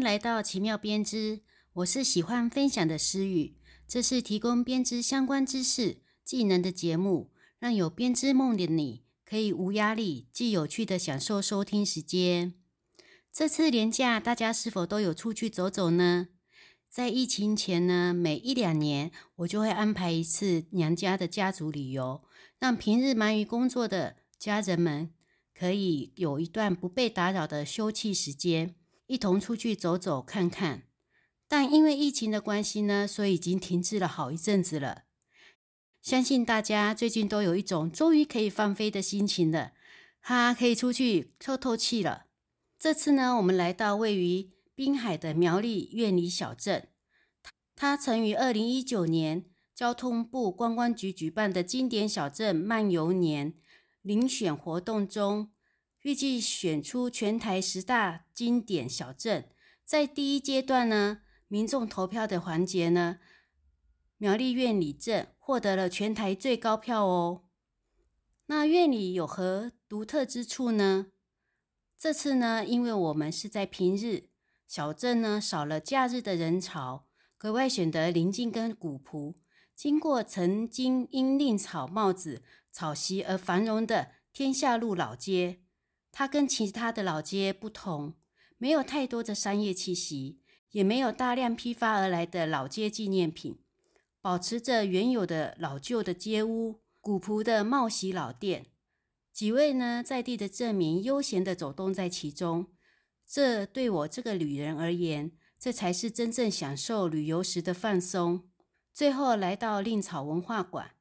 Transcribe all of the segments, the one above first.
来到奇妙编织，我是喜欢分享的诗雨，这是提供编织相关知识、技能的节目，让有编织梦的你可以无压力、既有趣的享受收听时间。这次年假，大家是否都有出去走走呢？在疫情前呢，每一两年我就会安排一次娘家的家族旅游，让平日忙于工作的家人们可以有一段不被打扰的休憩时间。一同出去走走看看，但因为疫情的关系呢，所以已经停滞了好一阵子了。相信大家最近都有一种终于可以放飞的心情了，哈，可以出去透透气了。这次呢，我们来到位于滨海的苗栗苑里小镇，它曾于二零一九年交通部观光局举办的经典小镇漫游年遴选活动中。预计选出全台十大经典小镇，在第一阶段呢，民众投票的环节呢，苗栗苑里镇获得了全台最高票哦。那苑里有何独特之处呢？这次呢，因为我们是在平日，小镇呢少了假日的人潮，格外选择临近跟古朴，经过曾经因令草帽子草席而繁荣的天下路老街。它跟其他的老街不同，没有太多的商业气息，也没有大量批发而来的老街纪念品，保持着原有的老旧的街屋、古朴的茂席老店。几位呢在地的镇民悠闲地走动在其中，这对我这个旅人而言，这才是真正享受旅游时的放松。最后来到令草文化馆，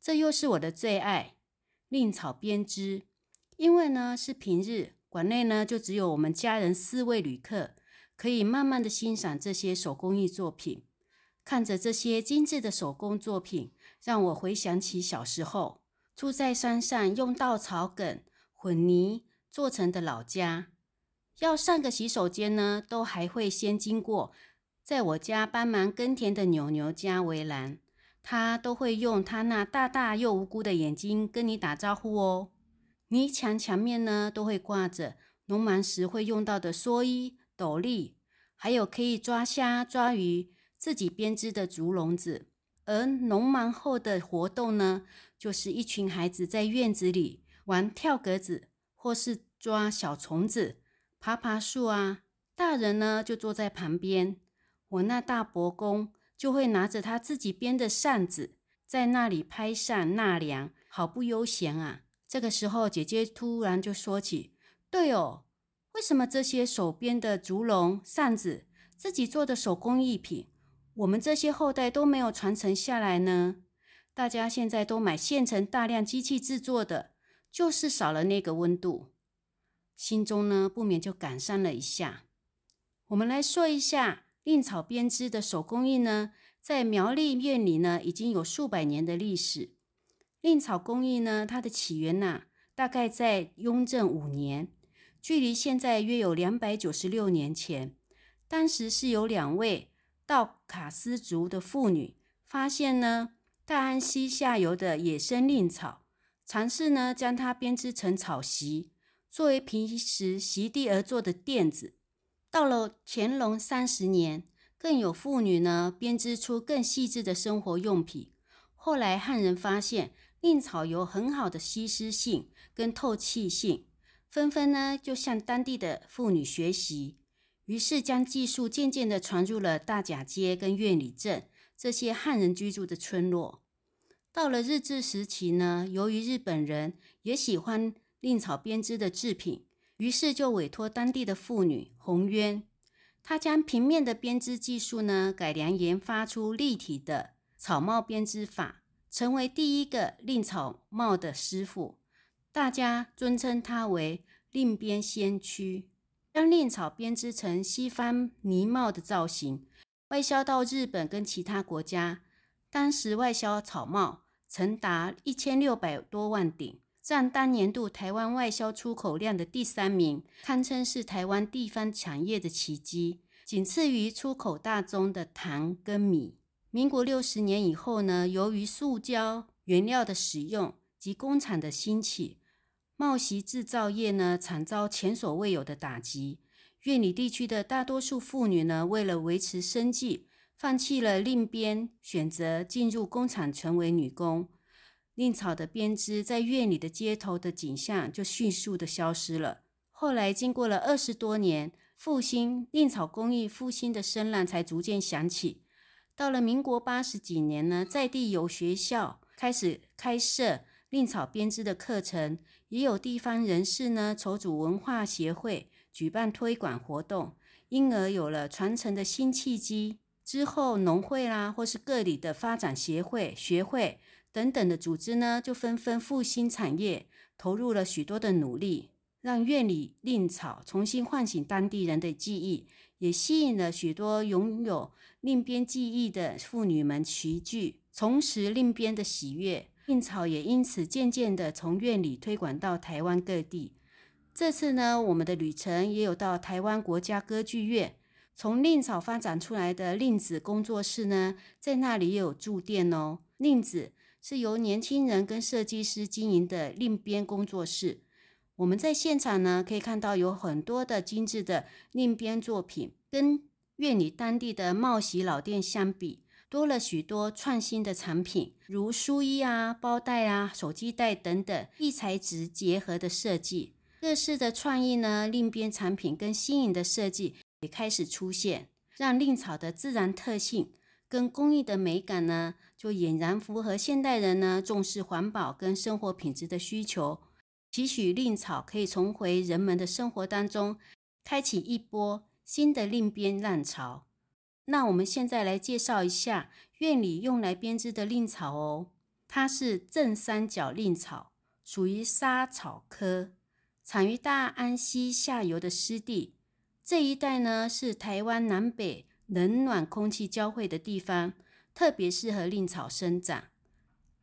这又是我的最爱——令草编织。因为呢是平日，馆内呢就只有我们家人四位旅客，可以慢慢的欣赏这些手工艺作品。看着这些精致的手工作品，让我回想起小时候住在山上，用稻草梗混泥做成的老家。要上个洗手间呢，都还会先经过在我家帮忙耕田的牛牛家围栏，他都会用他那大大又无辜的眼睛跟你打招呼哦。泥墙墙面呢，都会挂着农忙时会用到的蓑衣、斗笠，还有可以抓虾、抓鱼、自己编织的竹笼子。而农忙后的活动呢，就是一群孩子在院子里玩跳格子，或是抓小虫子、爬爬树啊。大人呢，就坐在旁边。我那大伯公就会拿着他自己编的扇子，在那里拍扇纳凉，好不悠闲啊。这个时候，姐姐突然就说起：“对哦，为什么这些手编的竹笼、扇子，自己做的手工艺品，我们这些后代都没有传承下来呢？大家现在都买现成、大量机器制作的，就是少了那个温度。”心中呢，不免就感伤了一下。我们来说一下令草编织的手工艺呢，在苗栗院里呢，已经有数百年的历史。令草工艺呢，它的起源呐，大概在雍正五年，距离现在约有两百九十六年前。当时是有两位道卡斯族的妇女发现呢，大安溪下游的野生令草，尝试呢将它编织成草席，作为平时席地而坐的垫子。到了乾隆三十年，更有妇女呢编织出更细致的生活用品。后来汉人发现。蔺草有很好的吸湿性跟透气性，纷纷呢就向当地的妇女学习，于是将技术渐渐的传入了大甲街跟苑里镇这些汉人居住的村落。到了日治时期呢，由于日本人也喜欢蔺草编织的制品，于是就委托当地的妇女红渊，她将平面的编织技术呢改良研发出立体的草帽编织法。成为第一个令草帽的师傅，大家尊称他为令编先驱。将令草编织成西方呢帽的造型，外销到日本跟其他国家。当时外销草帽曾达一千六百多万顶，占当年度台湾外销出口量的第三名，堪称是台湾地方产业的奇迹，仅次于出口大宗的糖跟米。民国六十年以后呢，由于塑胶原料的使用及工厂的兴起，帽席制造业呢惨遭前所未有的打击。院里地区的大多数妇女呢，为了维持生计，放弃了另编，选择进入工厂成为女工。令草的编织在院里的街头的景象就迅速的消失了。后来经过了二十多年，复兴令草工艺复兴的声浪才逐渐响起。到了民国八十几年呢，在地有学校开始开设令草编织的课程，也有地方人士呢筹组文化协会。举办推广活动，因而有了传承的新契机。之后，农会啦，或是各里的发展协会、学会等等的组织呢，就纷纷复兴产业，投入了许多的努力，让院里令草重新唤醒当地人的记忆，也吸引了许多拥有令编技艺的妇女们齐聚，重拾令编的喜悦。令草也因此渐渐的从院里推广到台湾各地。这次呢，我们的旅程也有到台湾国家歌剧院，从令草发展出来的令子工作室呢，在那里也有驻店哦。令子是由年轻人跟设计师经营的令编工作室。我们在现场呢，可以看到有很多的精致的另编作品，跟院里当地的茂喜老店相比，多了许多创新的产品，如书衣啊、包袋啊、手机袋等等异材质结合的设计。各式的创意呢，令编产品跟新颖的设计也开始出现，让令草的自然特性跟工艺的美感呢，就俨然符合现代人呢重视环保跟生活品质的需求。期许令草可以重回人们的生活当中，开启一波新的令编浪潮。那我们现在来介绍一下院里用来编织的令草哦，它是正三角令草，属于莎草科。产于大安溪下游的湿地，这一带呢是台湾南北冷暖空气交汇的地方，特别适合令草生长。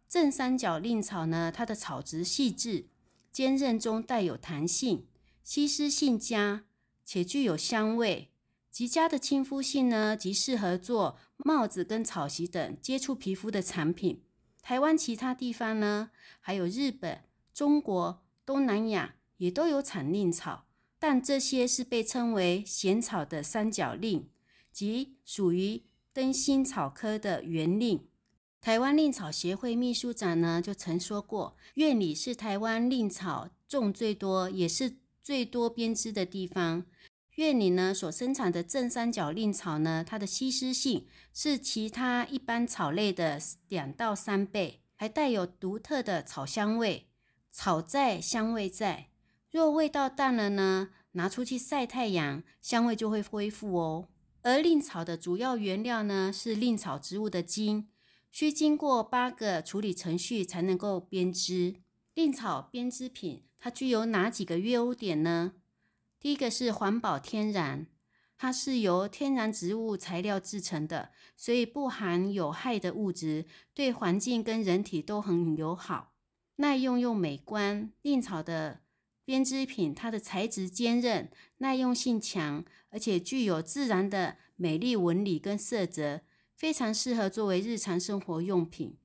正三角令草呢，它的草质细致、坚韧中带有弹性，吸湿性佳，且具有香味。极佳的亲肤性呢，极适合做帽子跟草席等接触皮肤的产品。台湾其他地方呢，还有日本、中国、东南亚。也都有产令草，但这些是被称为咸草的三角令，即属于灯心草科的圆令。台湾令草协会秘书长呢就曾说过，院里是台湾令草种最多，也是最多编织的地方。院里呢所生产的正三角令草呢，它的吸湿性是其他一般草类的两到三倍，还带有独特的草香味，草在香味在。若味道淡了呢，拿出去晒太阳，香味就会恢复哦。而令草的主要原料呢，是令草植物的茎，需经过八个处理程序才能够编织。蔺草编织品它具有哪几个优点呢？第一个是环保天然，它是由天然植物材料制成的，所以不含有害的物质，对环境跟人体都很友好。耐用又美观，蔺草的。编织品，它的材质坚韧、耐用性强，而且具有自然的美丽纹理跟色泽，非常适合作为日常生活用品。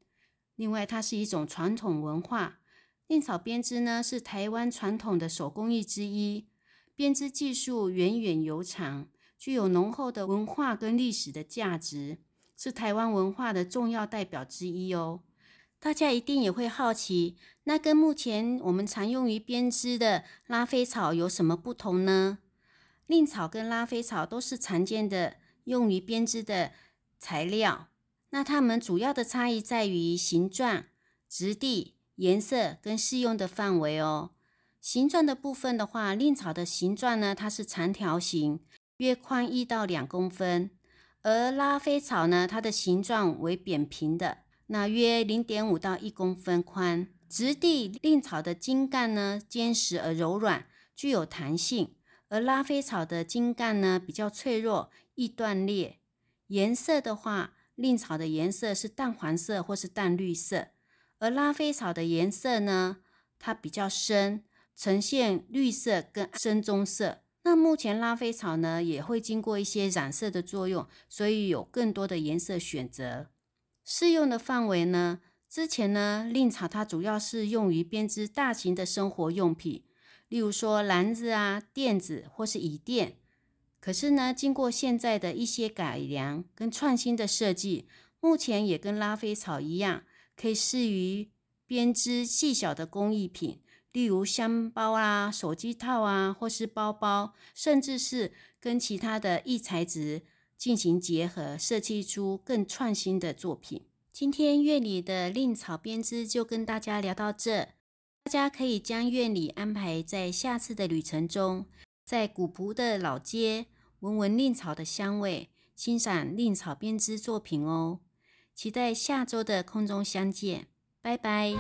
另外，它是一种传统文化，令草编织呢是台湾传统的手工艺之一，编织技术源远流长，具有浓厚的文化跟历史的价值，是台湾文化的重要代表之一哦。大家一定也会好奇，那跟目前我们常用于编织的拉菲草有什么不同呢？令草跟拉菲草都是常见的用于编织的材料，那它们主要的差异在于形状、质地、颜色跟适用的范围哦。形状的部分的话，蔺草的形状呢，它是长条形，约宽一到两公分；而拉菲草呢，它的形状为扁平的。那约零点五到一公分宽，质地令草的茎干呢坚实而柔软，具有弹性；而拉菲草的茎干呢比较脆弱，易断裂。颜色的话，令草的颜色是淡黄色或是淡绿色，而拉菲草的颜色呢，它比较深，呈现绿色跟深棕色。那目前拉菲草呢也会经过一些染色的作用，所以有更多的颜色选择。适用的范围呢？之前呢，令草它主要是用于编织大型的生活用品，例如说篮子啊、垫子或是椅垫。可是呢，经过现在的一些改良跟创新的设计，目前也跟拉菲草一样，可以适于编织细小的工艺品，例如箱包啊、手机套啊，或是包包，甚至是跟其他的异材质进行结合，设计出更创新的作品。今天院里的令草编织就跟大家聊到这，大家可以将院里安排在下次的旅程中，在古朴的老街。闻闻令草的香味，欣赏令草编织作品哦。期待下周的空中相见，拜拜。